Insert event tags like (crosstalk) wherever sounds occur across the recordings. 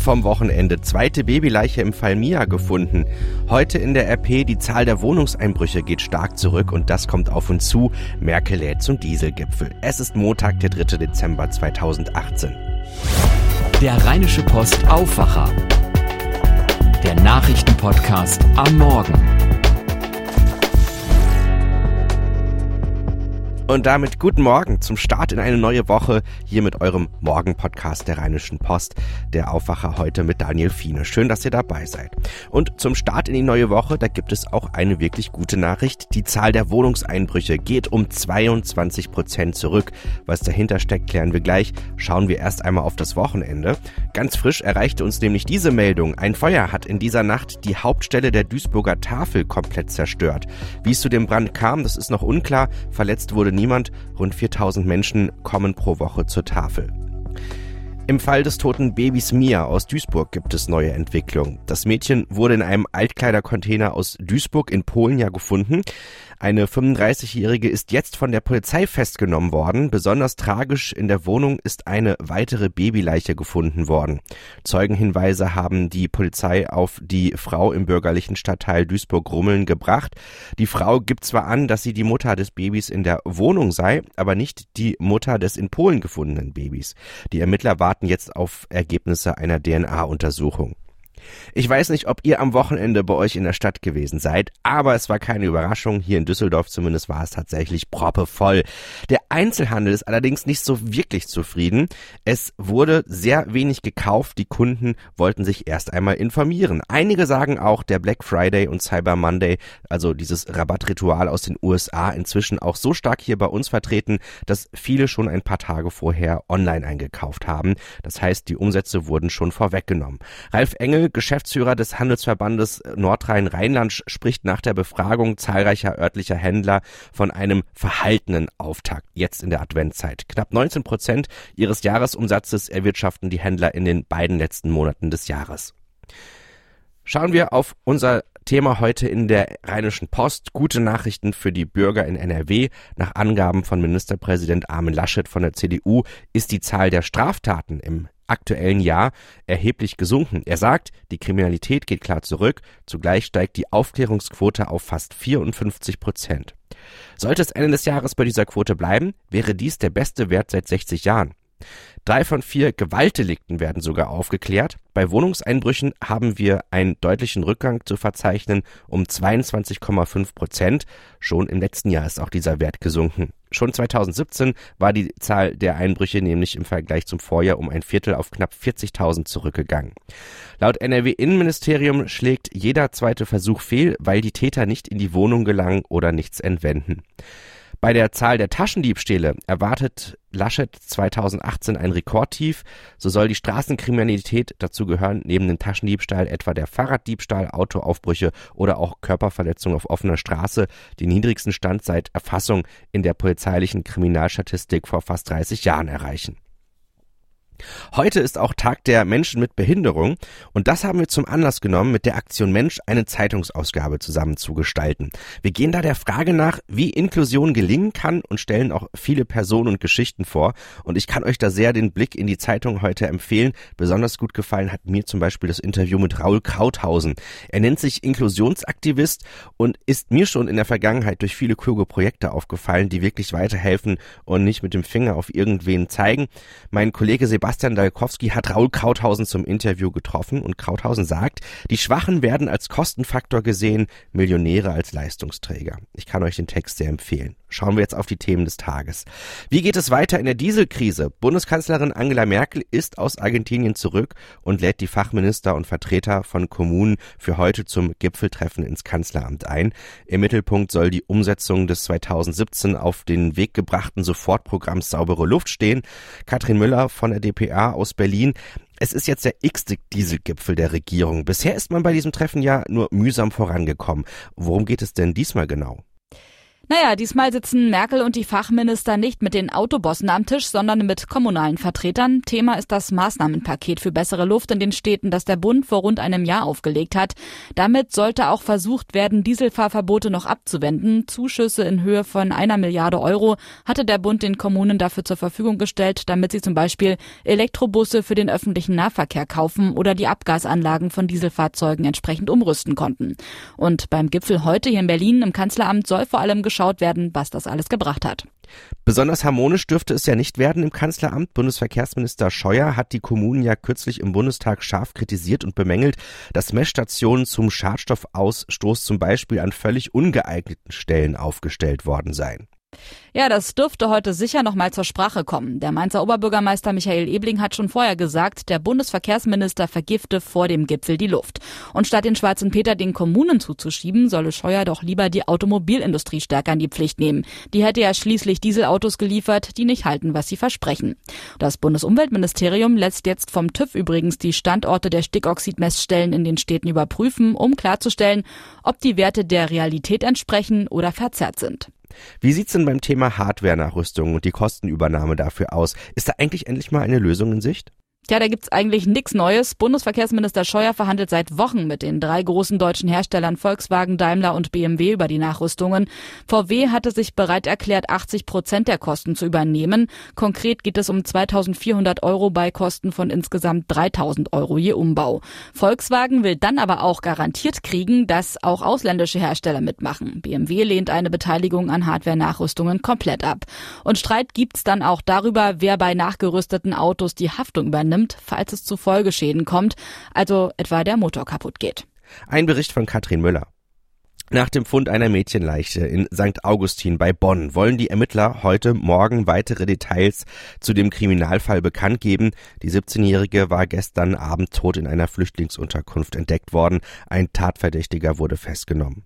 vom Wochenende. Zweite Babyleiche im Fall Mia gefunden. Heute in der RP die Zahl der Wohnungseinbrüche geht stark zurück und das kommt auf uns zu. Merkel lädt zum Dieselgipfel. Es ist Montag, der 3. Dezember 2018. Der Rheinische Post Aufwacher. Der Nachrichtenpodcast am Morgen. Und damit guten Morgen zum Start in eine neue Woche hier mit eurem Morgen-Podcast der Rheinischen Post. Der Aufwacher heute mit Daniel Fiene. Schön, dass ihr dabei seid. Und zum Start in die neue Woche, da gibt es auch eine wirklich gute Nachricht. Die Zahl der Wohnungseinbrüche geht um 22 Prozent zurück. Was dahinter steckt, klären wir gleich. Schauen wir erst einmal auf das Wochenende. Ganz frisch erreichte uns nämlich diese Meldung. Ein Feuer hat in dieser Nacht die Hauptstelle der Duisburger Tafel komplett zerstört. Wie es zu dem Brand kam, das ist noch unklar. Verletzt wurde niemand. Rund 4000 Menschen kommen pro Woche zur Tafel. Im Fall des toten Babys Mia aus Duisburg gibt es neue Entwicklungen. Das Mädchen wurde in einem Altkleidercontainer aus Duisburg in Polen ja gefunden. Eine 35-Jährige ist jetzt von der Polizei festgenommen worden. Besonders tragisch in der Wohnung ist eine weitere Babyleiche gefunden worden. Zeugenhinweise haben die Polizei auf die Frau im bürgerlichen Stadtteil Duisburg-Rummeln gebracht. Die Frau gibt zwar an, dass sie die Mutter des Babys in der Wohnung sei, aber nicht die Mutter des in Polen gefundenen Babys. Die Ermittler warten jetzt auf Ergebnisse einer DNA-Untersuchung. Ich weiß nicht, ob ihr am Wochenende bei euch in der Stadt gewesen seid, aber es war keine Überraschung. Hier in Düsseldorf zumindest war es tatsächlich proppevoll. Der Einzelhandel ist allerdings nicht so wirklich zufrieden. Es wurde sehr wenig gekauft. Die Kunden wollten sich erst einmal informieren. Einige sagen auch, der Black Friday und Cyber Monday, also dieses Rabattritual aus den USA, inzwischen auch so stark hier bei uns vertreten, dass viele schon ein paar Tage vorher online eingekauft haben. Das heißt, die Umsätze wurden schon vorweggenommen. Ralf Engel, Geschäftsführer des Handelsverbandes Nordrhein-Rheinland, spricht nach der Befragung zahlreicher örtlicher Händler von einem verhaltenen Auftakt jetzt in der Adventzeit. Knapp 19 Prozent ihres Jahresumsatzes erwirtschaften die Händler in den beiden letzten Monaten des Jahres. Schauen wir auf unser Thema heute in der Rheinischen Post. Gute Nachrichten für die Bürger in NRW. Nach Angaben von Ministerpräsident Armin Laschet von der CDU ist die Zahl der Straftaten im aktuellen Jahr erheblich gesunken. Er sagt, die Kriminalität geht klar zurück, zugleich steigt die Aufklärungsquote auf fast 54 Prozent. Sollte es Ende des Jahres bei dieser Quote bleiben, wäre dies der beste Wert seit 60 Jahren. Drei von vier Gewaltdelikten werden sogar aufgeklärt. Bei Wohnungseinbrüchen haben wir einen deutlichen Rückgang zu verzeichnen um 22,5 Prozent. Schon im letzten Jahr ist auch dieser Wert gesunken. Schon 2017 war die Zahl der Einbrüche nämlich im Vergleich zum Vorjahr um ein Viertel auf knapp 40.000 zurückgegangen. Laut NRW-Innenministerium schlägt jeder zweite Versuch fehl, weil die Täter nicht in die Wohnung gelangen oder nichts entwenden. Bei der Zahl der Taschendiebstähle erwartet Laschet 2018 ein Rekordtief. So soll die Straßenkriminalität dazu gehören, neben dem Taschendiebstahl etwa der Fahrraddiebstahl, Autoaufbrüche oder auch Körperverletzungen auf offener Straße den niedrigsten Stand seit Erfassung in der polizeilichen Kriminalstatistik vor fast 30 Jahren erreichen. Heute ist auch Tag der Menschen mit Behinderung und das haben wir zum Anlass genommen, mit der Aktion Mensch eine Zeitungsausgabe zusammen zu gestalten. Wir gehen da der Frage nach, wie Inklusion gelingen kann und stellen auch viele Personen und Geschichten vor und ich kann euch da sehr den Blick in die Zeitung heute empfehlen. Besonders gut gefallen hat mir zum Beispiel das Interview mit Raul Krauthausen. Er nennt sich Inklusionsaktivist und ist mir schon in der Vergangenheit durch viele kluge Projekte aufgefallen, die wirklich weiterhelfen und nicht mit dem Finger auf irgendwen zeigen. Mein Kollege Sebastian Sebastian Dalkowski hat Raul Krauthausen zum Interview getroffen und Krauthausen sagt, die Schwachen werden als Kostenfaktor gesehen, Millionäre als Leistungsträger. Ich kann euch den Text sehr empfehlen. Schauen wir jetzt auf die Themen des Tages. Wie geht es weiter in der Dieselkrise? Bundeskanzlerin Angela Merkel ist aus Argentinien zurück und lädt die Fachminister und Vertreter von Kommunen für heute zum Gipfeltreffen ins Kanzleramt ein. Im Mittelpunkt soll die Umsetzung des 2017 auf den Weg gebrachten Sofortprogramms Saubere Luft stehen. Katrin Müller von der DPA aus Berlin es ist jetzt der x-te Dieselgipfel der Regierung. Bisher ist man bei diesem Treffen ja nur mühsam vorangekommen. Worum geht es denn diesmal genau? Naja, diesmal sitzen Merkel und die Fachminister nicht mit den Autobossen am Tisch, sondern mit kommunalen Vertretern. Thema ist das Maßnahmenpaket für bessere Luft in den Städten, das der Bund vor rund einem Jahr aufgelegt hat. Damit sollte auch versucht werden, Dieselfahrverbote noch abzuwenden. Zuschüsse in Höhe von einer Milliarde Euro hatte der Bund den Kommunen dafür zur Verfügung gestellt, damit sie zum Beispiel Elektrobusse für den öffentlichen Nahverkehr kaufen oder die Abgasanlagen von Dieselfahrzeugen entsprechend umrüsten konnten. Und beim Gipfel heute hier in Berlin im Kanzleramt soll vor allem geschaut werden, was das alles gebracht hat. Besonders harmonisch dürfte es ja nicht werden im Kanzleramt. Bundesverkehrsminister Scheuer hat die Kommunen ja kürzlich im Bundestag scharf kritisiert und bemängelt, dass Messstationen zum Schadstoffausstoß zum Beispiel an völlig ungeeigneten Stellen aufgestellt worden seien. Ja, das dürfte heute sicher noch mal zur Sprache kommen. Der Mainzer Oberbürgermeister Michael Ebling hat schon vorher gesagt, der Bundesverkehrsminister vergifte vor dem Gipfel die Luft. Und statt den schwarzen Peter den Kommunen zuzuschieben, solle Scheuer doch lieber die Automobilindustrie stärker in die Pflicht nehmen. Die hätte ja schließlich Dieselautos geliefert, die nicht halten, was sie versprechen. Das Bundesumweltministerium lässt jetzt vom TÜV übrigens die Standorte der Stickoxidmessstellen in den Städten überprüfen, um klarzustellen, ob die Werte der Realität entsprechen oder verzerrt sind. Wie sieht's denn beim Thema Hardware-Nachrüstung und die Kostenübernahme dafür aus? Ist da eigentlich endlich mal eine Lösung in Sicht? Ja, da gibt's eigentlich nichts Neues. Bundesverkehrsminister Scheuer verhandelt seit Wochen mit den drei großen deutschen Herstellern Volkswagen, Daimler und BMW über die Nachrüstungen. VW hatte sich bereit erklärt, 80 Prozent der Kosten zu übernehmen. Konkret geht es um 2400 Euro bei Kosten von insgesamt 3000 Euro je Umbau. Volkswagen will dann aber auch garantiert kriegen, dass auch ausländische Hersteller mitmachen. BMW lehnt eine Beteiligung an Hardware-Nachrüstungen komplett ab. Und Streit gibt's dann auch darüber, wer bei nachgerüsteten Autos die Haftung übernimmt nimmt, falls es zu Folgeschäden kommt, also etwa der Motor kaputt geht. Ein Bericht von Katrin Müller. Nach dem Fund einer Mädchenleiche in St. Augustin bei Bonn wollen die Ermittler heute Morgen weitere Details zu dem Kriminalfall bekannt geben. Die 17-Jährige war gestern Abend tot in einer Flüchtlingsunterkunft entdeckt worden. Ein Tatverdächtiger wurde festgenommen.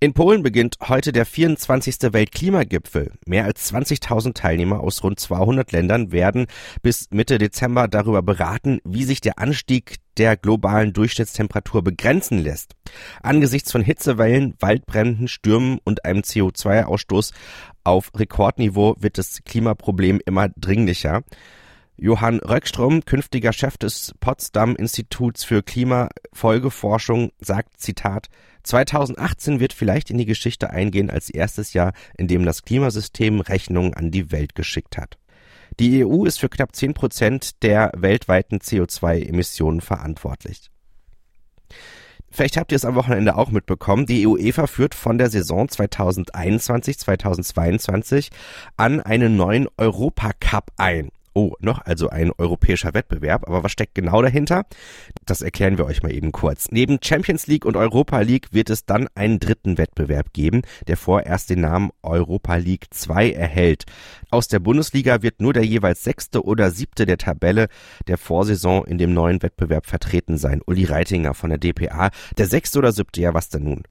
In Polen beginnt heute der 24. Weltklimagipfel. Mehr als 20.000 Teilnehmer aus rund 200 Ländern werden bis Mitte Dezember darüber beraten, wie sich der Anstieg der globalen Durchschnittstemperatur begrenzen lässt. Angesichts von Hitzewellen, Waldbränden, Stürmen und einem CO2-Ausstoß auf Rekordniveau wird das Klimaproblem immer dringlicher. Johann Röckström, künftiger Chef des Potsdam Instituts für Klimafolgeforschung, sagt Zitat 2018 wird vielleicht in die Geschichte eingehen als erstes Jahr, in dem das Klimasystem Rechnungen an die Welt geschickt hat. Die EU ist für knapp 10 Prozent der weltweiten CO2-Emissionen verantwortlich. Vielleicht habt ihr es am Wochenende auch mitbekommen. Die UEFA führt von der Saison 2021-2022 an einen neuen Europacup ein. Oh, noch also ein europäischer Wettbewerb. Aber was steckt genau dahinter? Das erklären wir euch mal eben kurz. Neben Champions League und Europa League wird es dann einen dritten Wettbewerb geben, der vorerst den Namen Europa League 2 erhält. Aus der Bundesliga wird nur der jeweils sechste oder siebte der Tabelle der Vorsaison in dem neuen Wettbewerb vertreten sein. Uli Reitinger von der DPA. Der sechste oder siebte, ja was denn nun?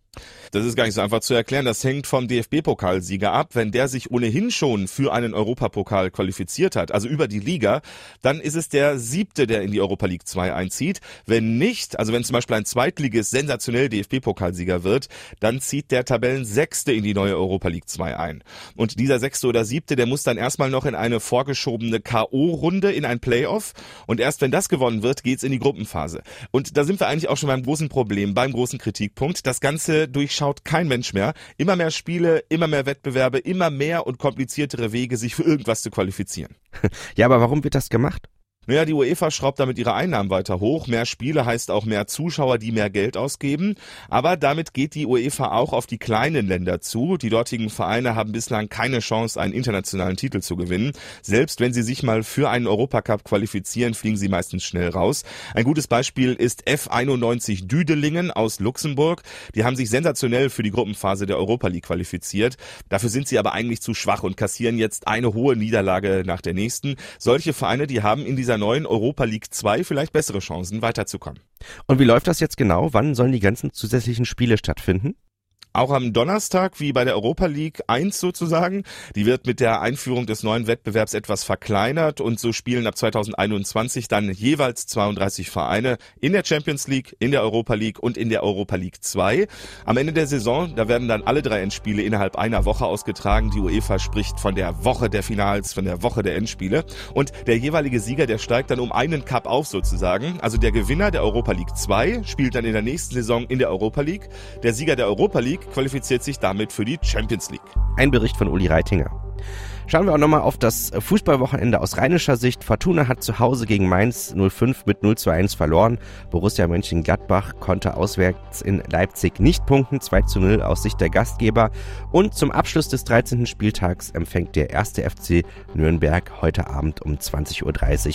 Das ist gar nicht so einfach zu erklären. Das hängt vom DFB-Pokalsieger ab. Wenn der sich ohnehin schon für einen Europapokal qualifiziert hat, also über die Liga, dann ist es der siebte, der in die Europa League 2 einzieht. Wenn nicht, also wenn zum Beispiel ein Zweitligist sensationell DFB-Pokalsieger wird, dann zieht der Tabellensechste in die neue Europa League 2 ein. Und dieser sechste oder siebte, der muss dann erstmal noch in eine vorgeschobene K.O.-Runde, in ein Playoff. Und erst wenn das gewonnen wird, geht's in die Gruppenphase. Und da sind wir eigentlich auch schon beim großen Problem, beim großen Kritikpunkt. Das Ganze durchschaut kein Mensch mehr. Immer mehr Spiele, immer mehr Wettbewerbe, immer mehr und kompliziertere Wege, sich für irgendwas zu qualifizieren. (laughs) Ja, aber warum wird das gemacht? Naja, die UEFA schraubt damit ihre Einnahmen weiter hoch. Mehr Spiele heißt auch mehr Zuschauer, die mehr Geld ausgeben. Aber damit geht die UEFA auch auf die kleinen Länder zu. Die dortigen Vereine haben bislang keine Chance, einen internationalen Titel zu gewinnen. Selbst wenn sie sich mal für einen Europacup qualifizieren, fliegen sie meistens schnell raus. Ein gutes Beispiel ist F91 Düdelingen aus Luxemburg. Die haben sich sensationell für die Gruppenphase der Europa League qualifiziert. Dafür sind sie aber eigentlich zu schwach und kassieren jetzt eine hohe Niederlage nach der nächsten. Solche Vereine, die haben in dieser dieser neuen Europa League 2 vielleicht bessere Chancen weiterzukommen. Und wie läuft das jetzt genau? Wann sollen die ganzen zusätzlichen Spiele stattfinden? Auch am Donnerstag, wie bei der Europa League 1 sozusagen, die wird mit der Einführung des neuen Wettbewerbs etwas verkleinert und so spielen ab 2021 dann jeweils 32 Vereine in der Champions League, in der Europa League und in der Europa League 2. Am Ende der Saison, da werden dann alle drei Endspiele innerhalb einer Woche ausgetragen. Die UEFA spricht von der Woche der Finals, von der Woche der Endspiele und der jeweilige Sieger, der steigt dann um einen Cup auf sozusagen. Also der Gewinner der Europa League 2 spielt dann in der nächsten Saison in der Europa League. Der Sieger der Europa League qualifiziert sich damit für die Champions League. Ein Bericht von Uli Reitinger. Schauen wir auch nochmal auf das Fußballwochenende aus rheinischer Sicht. Fortuna hat zu Hause gegen Mainz 05 mit 0 zu 1 verloren. Borussia Mönchengladbach konnte auswärts in Leipzig nicht punkten, 2 zu 0 aus Sicht der Gastgeber. Und zum Abschluss des 13. Spieltags empfängt der erste FC Nürnberg heute Abend um 20.30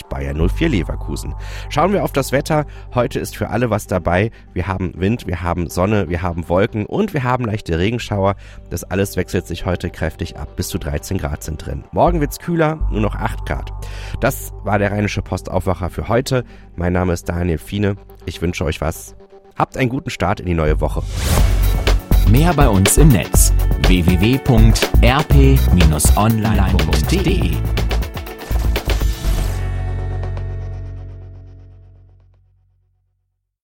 Uhr Bayern 04 Leverkusen. Schauen wir auf das Wetter. Heute ist für alle was dabei. Wir haben Wind, wir haben Sonne, wir haben Wolken und wir haben leichte Regenschauer. Das alles wechselt sich heute kräftig ab. Bis zu 13 Grad sind drin. Morgen wird's kühler, nur noch 8 Grad. Das war der Rheinische Postaufwacher für heute. Mein Name ist Daniel Fiene. Ich wünsche euch was. Habt einen guten Start in die neue Woche. Mehr bei uns im Netz www.rp-online.de